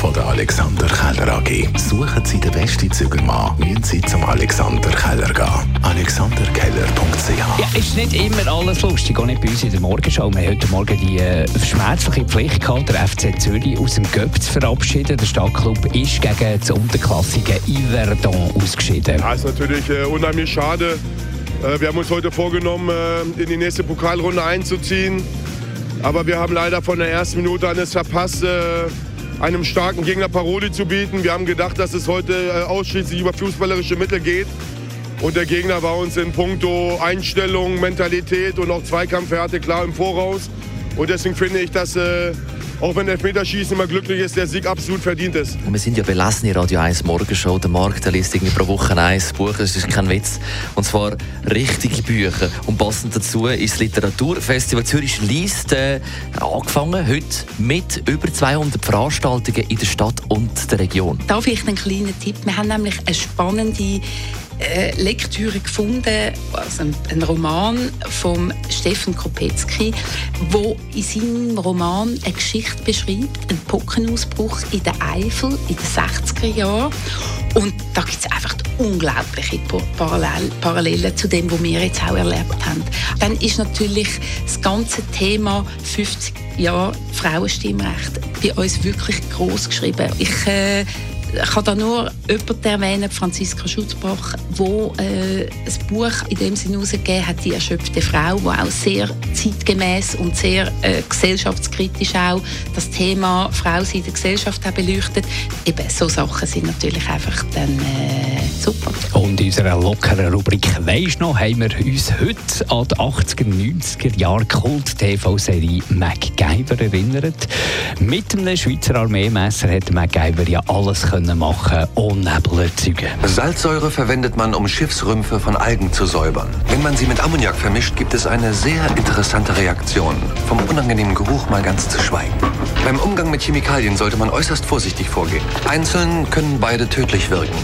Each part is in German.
von der Alexander Keller AG. Suchen Sie den besten Zügelmann, müssen Sie zum Alexander Keller gehen. alexanderkeller.ch Ja, ist nicht immer alles lustig, auch nicht bei uns in der Morgenschau. Wir haben heute Morgen die äh, schmerzliche Pflicht gehabt, der FC Zürich aus dem Göpp zu verabschieden. Der Stadtklub ist gegen das unterklassige Yverdon ausgeschieden. Ja, ist natürlich äh, unheimlich schade. Äh, wir haben uns heute vorgenommen, äh, in die nächste Pokalrunde einzuziehen. Aber wir haben leider von der ersten Minute an es verpasst, äh, einem starken Gegner Paroli zu bieten. Wir haben gedacht, dass es heute äh, ausschließlich über fußballerische Mittel geht. Und der Gegner war uns in puncto Einstellung, Mentalität und auch Zweikampfhärte klar im Voraus. Und deswegen finde ich, dass äh, auch wenn Elfmeterschießen immer glücklich ist, der Sieg absolut verdient ist. Und wir sind ja belesene Radio 1 Morgenshow. Der Markt der liest irgendwie pro Woche ein Buch, das ist kein Witz. Und zwar richtige Bücher. Und passend dazu ist das Literaturfestival Zürich liest äh, angefangen heute mit über 200 Veranstaltungen in der Stadt und der Region. Da vielleicht einen kleinen Tipp. Wir haben nämlich eine spannende äh, Lektüre gefunden, also ein, Roman von Stefan Kopetzky, wo in seinem Roman eine Geschichte beschreibt, einen Pockenausbruch in der Eifel in den 60er Jahren. Und da gibt es einfach unglaubliche Parallel Parallelen zu dem, was wir jetzt auch erlebt haben. Dann ist natürlich das ganze Thema 50 Jahre Frauenstimmrecht bei uns wirklich groß geschrieben. Ich äh, ich kann da nur jemanden erwähnen, Franziska Schutzbach, wo äh, ein Buch in dem Sinne herausgegeben hat, die erschöpfte Frau, die auch sehr zeitgemäß und sehr äh, gesellschaftskritisch auch das Thema Frau in der Gesellschaft auch beleuchtet. Eben, so Sachen sind natürlich einfach dann äh, super. Und in unserer lockeren Rubrik «Weisst noch?» haben wir uns heute an die 80er, 90er Jahre Kult-TV-Serie MacGyver erinnert. Mit einem Schweizer Armeemesser hat MacGyver ja alles können können machen und Nebel erzeugen. Salzsäure verwendet man, um Schiffsrümpfe von Algen zu säubern. Wenn man sie mit Ammoniak vermischt, gibt es eine sehr interessante Reaktion. Vom unangenehmen Geruch mal ganz zu schweigen. Beim Umgang mit Chemikalien sollte man äußerst vorsichtig vorgehen. Einzeln können beide tödlich wirken.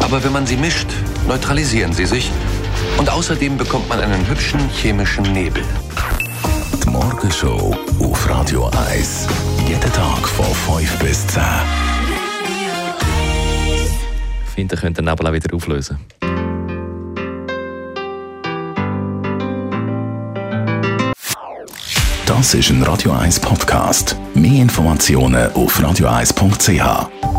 Aber wenn man sie mischt, neutralisieren sie sich und außerdem bekommt man einen hübschen chemischen Nebel. Die Morgenshow auf Radio 1. Jeden Tag von 5 bis 10. Finde, könnt den Nebel auch wieder auflösen. Das ist ein Radio 1 Podcast. Mehr Informationen auf radio1.ch.